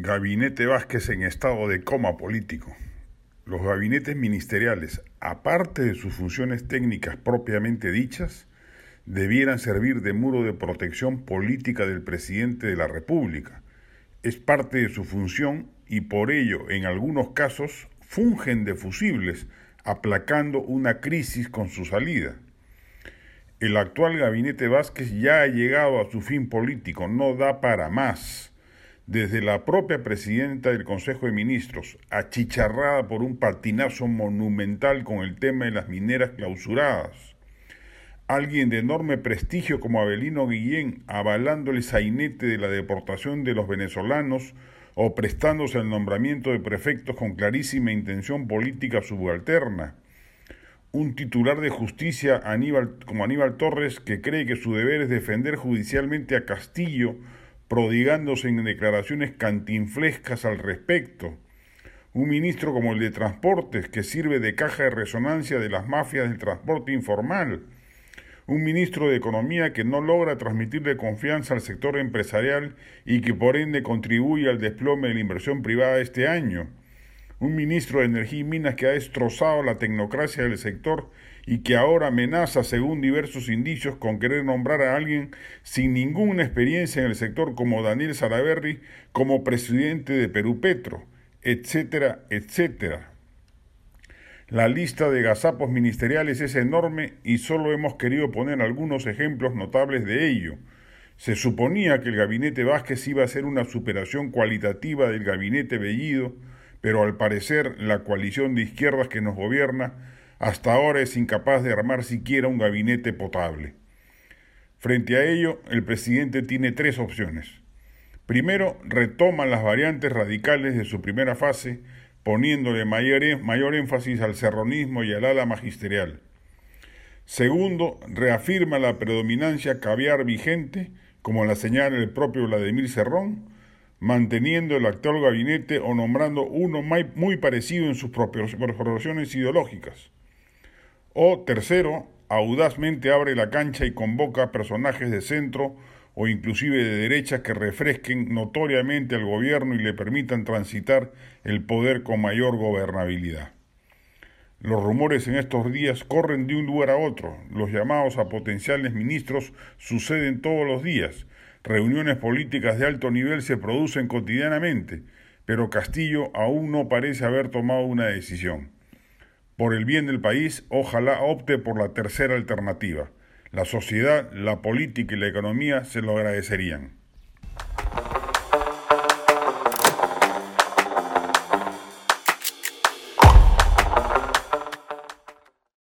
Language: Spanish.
Gabinete Vázquez en estado de coma político. Los gabinetes ministeriales, aparte de sus funciones técnicas propiamente dichas, debieran servir de muro de protección política del presidente de la República. Es parte de su función y por ello, en algunos casos, fungen de fusibles, aplacando una crisis con su salida. El actual gabinete Vázquez ya ha llegado a su fin político, no da para más desde la propia presidenta del Consejo de Ministros, achicharrada por un patinazo monumental con el tema de las mineras clausuradas. Alguien de enorme prestigio como Abelino Guillén avalando el sainete de la deportación de los venezolanos o prestándose al nombramiento de prefectos con clarísima intención política subalterna. Un titular de justicia Aníbal, como Aníbal Torres que cree que su deber es defender judicialmente a Castillo prodigándose en declaraciones cantinflescas al respecto. Un ministro como el de Transportes, que sirve de caja de resonancia de las mafias del transporte informal. Un ministro de Economía que no logra transmitirle confianza al sector empresarial y que por ende contribuye al desplome de la inversión privada este año. Un ministro de Energía y Minas que ha destrozado la tecnocracia del sector y que ahora amenaza, según diversos indicios, con querer nombrar a alguien sin ninguna experiencia en el sector como Daniel Salaverry como presidente de Perú Petro, etcétera, etcétera. La lista de gazapos ministeriales es enorme y solo hemos querido poner algunos ejemplos notables de ello. Se suponía que el gabinete Vázquez iba a ser una superación cualitativa del gabinete Bellido, pero al parecer la coalición de izquierdas que nos gobierna hasta ahora es incapaz de armar siquiera un gabinete potable. Frente a ello, el presidente tiene tres opciones. Primero, retoma las variantes radicales de su primera fase, poniéndole mayor, mayor énfasis al serronismo y al ala magisterial. Segundo, reafirma la predominancia caviar vigente, como la señala el propio Vladimir Cerrón, manteniendo el actual gabinete o nombrando uno muy parecido en sus proporciones ideológicas. O tercero, audazmente abre la cancha y convoca personajes de centro o inclusive de derecha que refresquen notoriamente al gobierno y le permitan transitar el poder con mayor gobernabilidad. Los rumores en estos días corren de un lugar a otro, los llamados a potenciales ministros suceden todos los días, reuniones políticas de alto nivel se producen cotidianamente, pero Castillo aún no parece haber tomado una decisión. Por el bien del país, ojalá opte por la tercera alternativa. La sociedad, la política y la economía se lo agradecerían.